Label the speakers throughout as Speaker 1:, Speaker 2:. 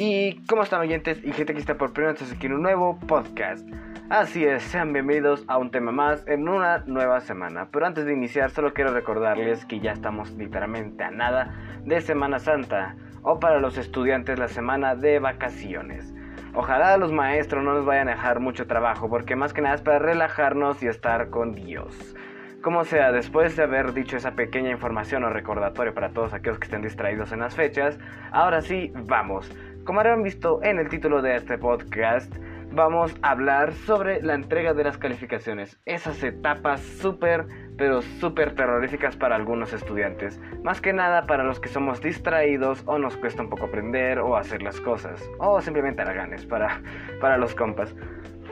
Speaker 1: ¿Y cómo están oyentes y gente que está por primera vez aquí en un nuevo podcast? Así es, sean bienvenidos a un tema más en una nueva semana. Pero antes de iniciar, solo quiero recordarles que ya estamos literalmente a nada de Semana Santa o para los estudiantes la semana de vacaciones. Ojalá los maestros no nos vayan a dejar mucho trabajo porque más que nada es para relajarnos y estar con Dios. Como sea, después de haber dicho esa pequeña información o recordatorio para todos aquellos que estén distraídos en las fechas, ahora sí, vamos. Como habrán visto en el título de este podcast, vamos a hablar sobre la entrega de las calificaciones. Esas etapas súper, pero súper terroríficas para algunos estudiantes. Más que nada para los que somos distraídos o nos cuesta un poco aprender o hacer las cosas. O simplemente haraganes para, para los compas.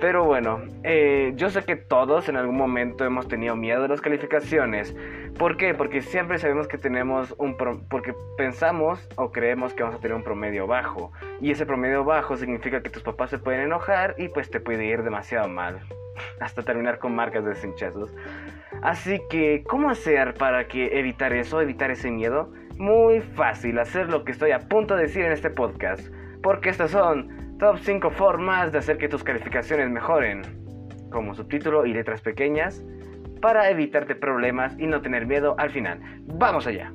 Speaker 1: Pero bueno, eh, yo sé que todos en algún momento hemos tenido miedo de las calificaciones. ¿Por qué? Porque siempre sabemos que tenemos un... porque pensamos o creemos que vamos a tener un promedio bajo. Y ese promedio bajo significa que tus papás se pueden enojar y pues te puede ir demasiado mal. Hasta terminar con marcas de cinchazos. Así que, ¿cómo hacer para que evitar eso, evitar ese miedo? Muy fácil, hacer lo que estoy a punto de decir en este podcast. Porque estas son Top 5 formas de hacer que tus calificaciones mejoren, como subtítulo y letras pequeñas, para evitarte problemas y no tener miedo al final. ¡Vamos allá!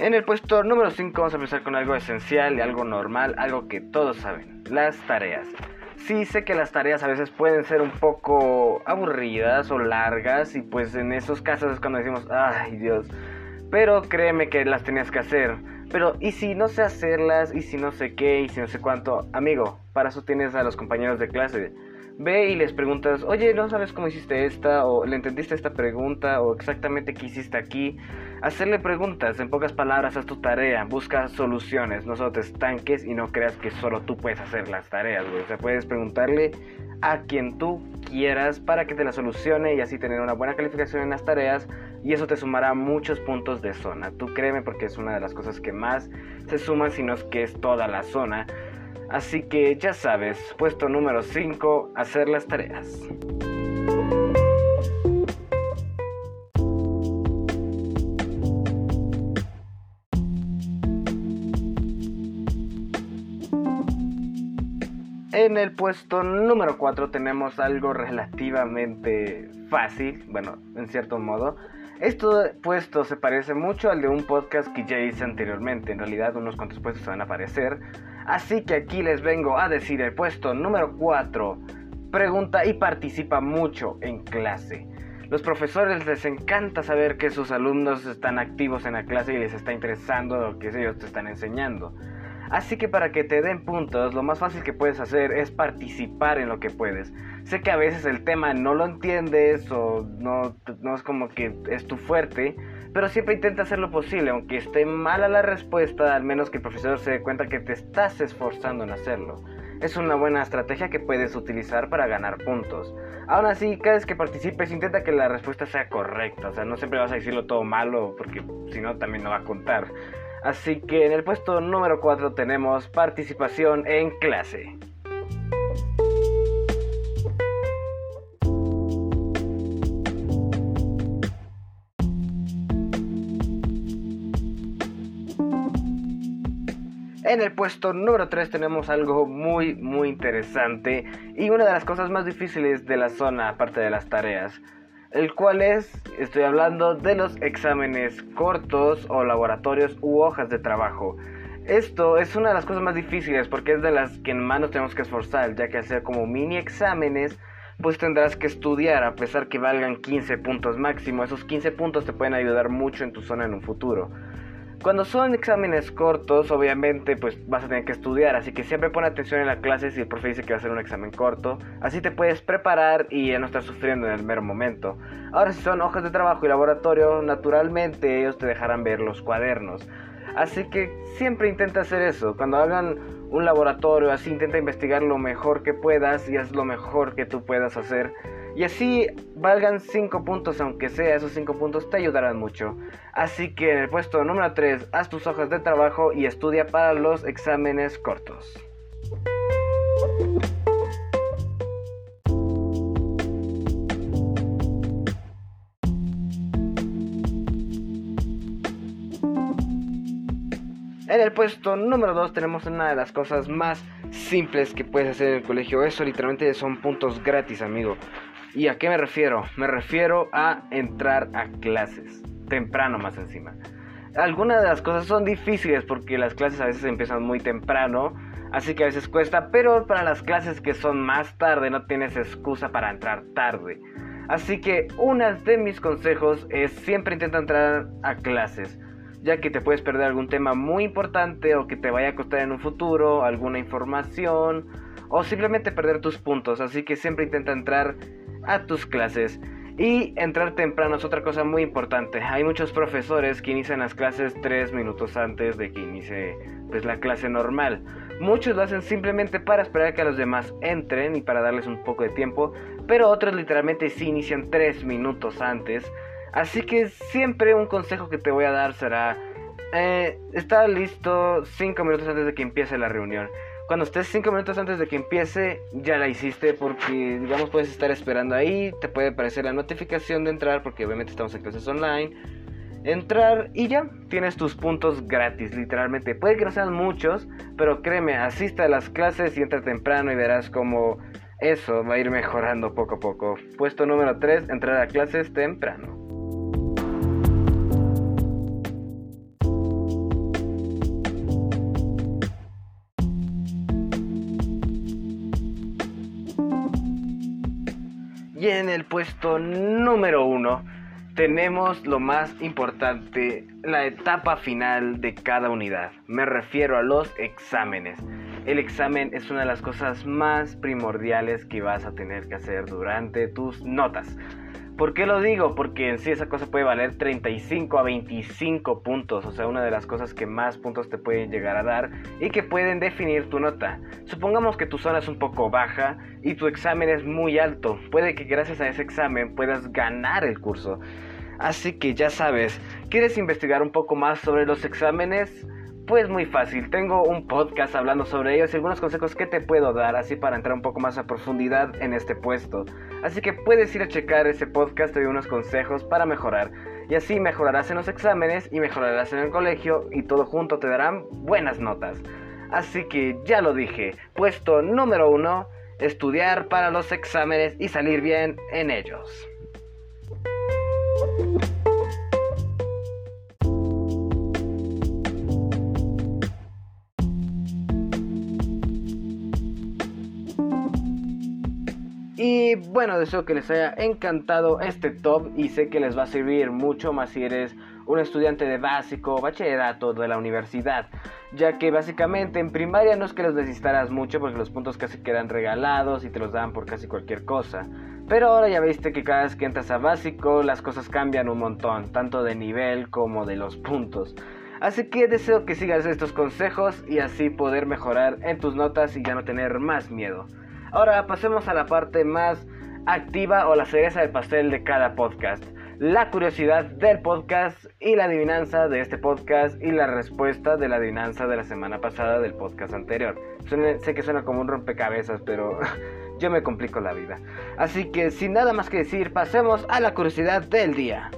Speaker 1: En el puesto número 5 vamos a empezar con algo esencial y algo normal, algo que todos saben, las tareas. Sí sé que las tareas a veces pueden ser un poco aburridas o largas y pues en esos casos es cuando decimos, ay Dios, pero créeme que las tenías que hacer. Pero ¿y si no sé hacerlas? ¿Y si no sé qué? ¿Y si no sé cuánto? Amigo, para eso tienes a los compañeros de clase. Ve y les preguntas, oye, ¿no sabes cómo hiciste esta? ¿O le entendiste esta pregunta? ¿O exactamente qué hiciste aquí? Hacerle preguntas, en pocas palabras, haz tu tarea, busca soluciones, no solo te estanques y no creas que solo tú puedes hacer las tareas, güey. O sea, puedes preguntarle a quien tú quieras para que te la solucione y así tener una buena calificación en las tareas y eso te sumará muchos puntos de zona. Tú créeme porque es una de las cosas que más se suman, si no es que es toda la zona. Así que ya sabes, puesto número 5, hacer las tareas. En el puesto número 4 tenemos algo relativamente fácil, bueno, en cierto modo. Este puesto se parece mucho al de un podcast que ya hice anteriormente. En realidad unos cuantos puestos se van a aparecer. Así que aquí les vengo a decir el puesto número 4. Pregunta y participa mucho en clase. Los profesores les encanta saber que sus alumnos están activos en la clase y les está interesando lo que ellos te están enseñando. Así que para que te den puntos, lo más fácil que puedes hacer es participar en lo que puedes. Sé que a veces el tema no lo entiendes o no, es como que es tu fuerte, pero siempre intenta hacer lo posible, aunque esté mala la respuesta, al menos que el profesor se dé cuenta que te estás esforzando en hacerlo. Es una buena estrategia que puedes utilizar para ganar puntos. Aún así, cada vez que participes, intenta que la respuesta sea correcta. O sea, no siempre vas a decirlo todo malo, porque si no, también no va a contar. Así que en el puesto número 4 tenemos participación en clase. En el puesto número 3 tenemos algo muy muy interesante y una de las cosas más difíciles de la zona aparte de las tareas, el cual es, estoy hablando de los exámenes cortos o laboratorios u hojas de trabajo. Esto es una de las cosas más difíciles porque es de las que más nos tenemos que esforzar, ya que hacer como mini exámenes pues tendrás que estudiar a pesar que valgan 15 puntos máximo. Esos 15 puntos te pueden ayudar mucho en tu zona en un futuro. Cuando son exámenes cortos, obviamente, pues vas a tener que estudiar, así que siempre pon atención en la clase si el profe dice que va a ser un examen corto, así te puedes preparar y no estar sufriendo en el mero momento. Ahora, si son hojas de trabajo y laboratorio, naturalmente ellos te dejarán ver los cuadernos. Así que siempre intenta hacer eso. Cuando hagan un laboratorio así, intenta investigar lo mejor que puedas y haz lo mejor que tú puedas hacer y así valgan 5 puntos, aunque sea esos 5 puntos te ayudarán mucho. Así que en el puesto número 3, haz tus hojas de trabajo y estudia para los exámenes cortos. En el puesto número 2 tenemos una de las cosas más simples que puedes hacer en el colegio. Eso literalmente son puntos gratis, amigo. ¿Y a qué me refiero? Me refiero a entrar a clases. Temprano más encima. Algunas de las cosas son difíciles porque las clases a veces empiezan muy temprano. Así que a veces cuesta. Pero para las clases que son más tarde no tienes excusa para entrar tarde. Así que uno de mis consejos es siempre intenta entrar a clases ya que te puedes perder algún tema muy importante o que te vaya a costar en un futuro, alguna información o simplemente perder tus puntos. Así que siempre intenta entrar a tus clases. Y entrar temprano es otra cosa muy importante. Hay muchos profesores que inician las clases 3 minutos antes de que inicie pues, la clase normal. Muchos lo hacen simplemente para esperar que los demás entren y para darles un poco de tiempo, pero otros literalmente sí inician 3 minutos antes Así que siempre un consejo que te voy a dar será, eh, estar listo 5 minutos antes de que empiece la reunión. Cuando estés 5 minutos antes de que empiece, ya la hiciste porque, digamos, puedes estar esperando ahí, te puede aparecer la notificación de entrar porque obviamente estamos en clases online. Entrar y ya tienes tus puntos gratis, literalmente. Puede que no sean muchos, pero créeme, asista a las clases y entra temprano y verás como eso va a ir mejorando poco a poco. Puesto número 3, entrar a clases temprano. Y en el puesto número uno tenemos lo más importante, la etapa final de cada unidad. Me refiero a los exámenes. El examen es una de las cosas más primordiales que vas a tener que hacer durante tus notas. ¿Por qué lo digo? Porque en sí esa cosa puede valer 35 a 25 puntos, o sea, una de las cosas que más puntos te pueden llegar a dar y que pueden definir tu nota. Supongamos que tu zona es un poco baja y tu examen es muy alto. Puede que gracias a ese examen puedas ganar el curso. Así que ya sabes, ¿quieres investigar un poco más sobre los exámenes? Pues muy fácil, tengo un podcast hablando sobre ellos y algunos consejos que te puedo dar así para entrar un poco más a profundidad en este puesto. Así que puedes ir a checar ese podcast, doy unos consejos para mejorar. Y así mejorarás en los exámenes y mejorarás en el colegio y todo junto te darán buenas notas. Así que ya lo dije, puesto número uno, estudiar para los exámenes y salir bien en ellos. Bueno, deseo que les haya encantado este top y sé que les va a servir mucho más si eres un estudiante de básico, bachillerato de la universidad, ya que básicamente en primaria no es que los necesitaras mucho porque los puntos casi quedan regalados y te los dan por casi cualquier cosa. Pero ahora ya viste que cada vez que entras a básico las cosas cambian un montón, tanto de nivel como de los puntos. Así que deseo que sigas estos consejos y así poder mejorar en tus notas y ya no tener más miedo. Ahora pasemos a la parte más activa o la cereza del pastel de cada podcast. La curiosidad del podcast y la adivinanza de este podcast y la respuesta de la adivinanza de la semana pasada del podcast anterior. sé que suena como un rompecabezas, pero yo me complico la vida. Así que sin nada más que decir, pasemos a la curiosidad del día.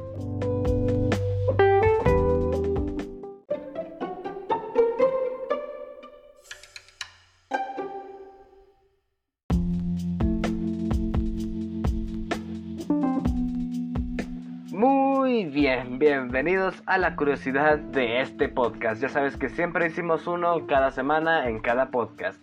Speaker 1: Bien, bienvenidos a la curiosidad de este podcast. Ya sabes que siempre hicimos uno cada semana en cada podcast.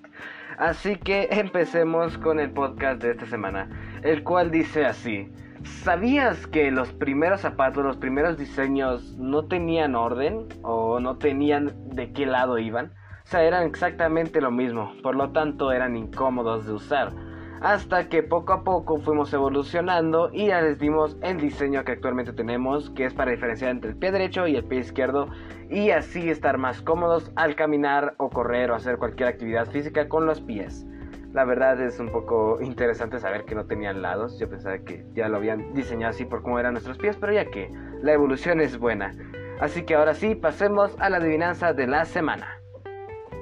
Speaker 1: Así que empecemos con el podcast de esta semana, el cual dice así. ¿Sabías que los primeros zapatos, los primeros diseños no tenían orden o no tenían de qué lado iban? O sea, eran exactamente lo mismo, por lo tanto eran incómodos de usar hasta que poco a poco fuimos evolucionando y ya les dimos el diseño que actualmente tenemos, que es para diferenciar entre el pie derecho y el pie izquierdo y así estar más cómodos al caminar o correr o hacer cualquier actividad física con los pies. La verdad es un poco interesante saber que no tenían lados, yo pensaba que ya lo habían diseñado así por cómo eran nuestros pies, pero ya que la evolución es buena. Así que ahora sí, pasemos a la adivinanza de la semana.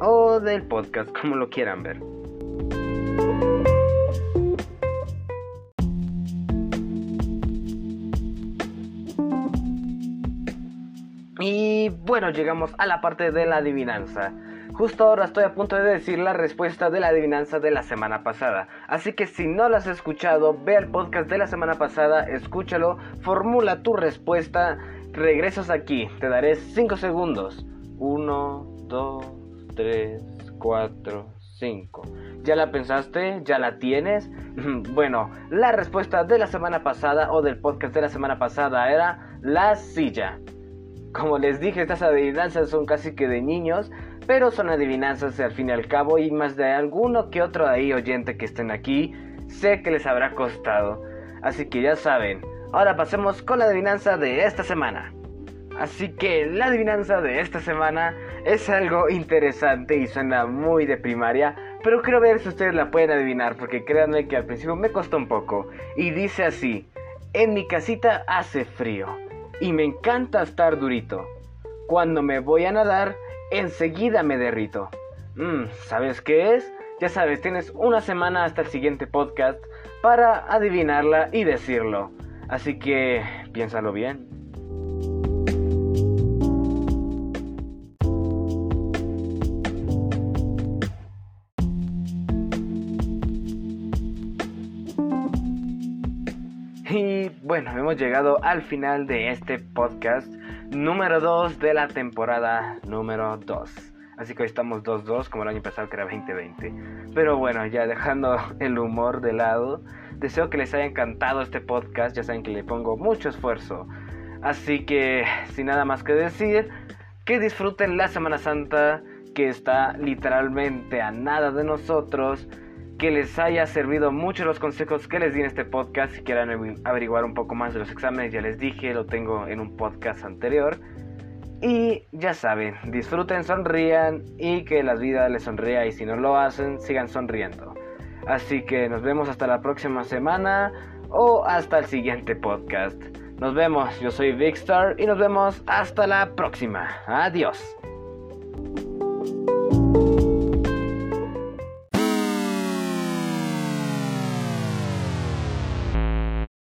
Speaker 1: O del podcast, como lo quieran ver. Bueno, llegamos a la parte de la adivinanza. Justo ahora estoy a punto de decir la respuesta de la adivinanza de la semana pasada. Así que si no la has escuchado, ve el podcast de la semana pasada, escúchalo, formula tu respuesta, regresas aquí, te daré 5 segundos. 1, 2, 3, 4, 5. ¿Ya la pensaste? ¿Ya la tienes? bueno, la respuesta de la semana pasada o del podcast de la semana pasada era la silla. Como les dije, estas adivinanzas son casi que de niños, pero son adivinanzas al fin y al cabo y más de alguno que otro ahí oyente que estén aquí, sé que les habrá costado. Así que ya saben, ahora pasemos con la adivinanza de esta semana. Así que la adivinanza de esta semana es algo interesante y suena muy de primaria, pero quiero ver si ustedes la pueden adivinar porque créanme que al principio me costó un poco. Y dice así, en mi casita hace frío y me encanta estar durito. Cuando me voy a nadar, enseguida me derrito. Mm, ¿Sabes qué es? Ya sabes, tienes una semana hasta el siguiente podcast para adivinarla y decirlo. Así que piénsalo bien. Bueno, hemos llegado al final de este podcast número 2 de la temporada número 2. Así que hoy estamos 2-2 como el año pasado que era 2020. Pero bueno, ya dejando el humor de lado, deseo que les haya encantado este podcast. Ya saben que le pongo mucho esfuerzo. Así que sin nada más que decir, que disfruten la Semana Santa que está literalmente a nada de nosotros que les haya servido mucho los consejos que les di en este podcast. Si quieran averiguar un poco más de los exámenes, ya les dije, lo tengo en un podcast anterior. Y ya saben, disfruten, sonrían y que la vida les sonría y si no lo hacen, sigan sonriendo. Así que nos vemos hasta la próxima semana o hasta el siguiente podcast. Nos vemos, yo soy Vicstar y nos vemos hasta la próxima. Adiós.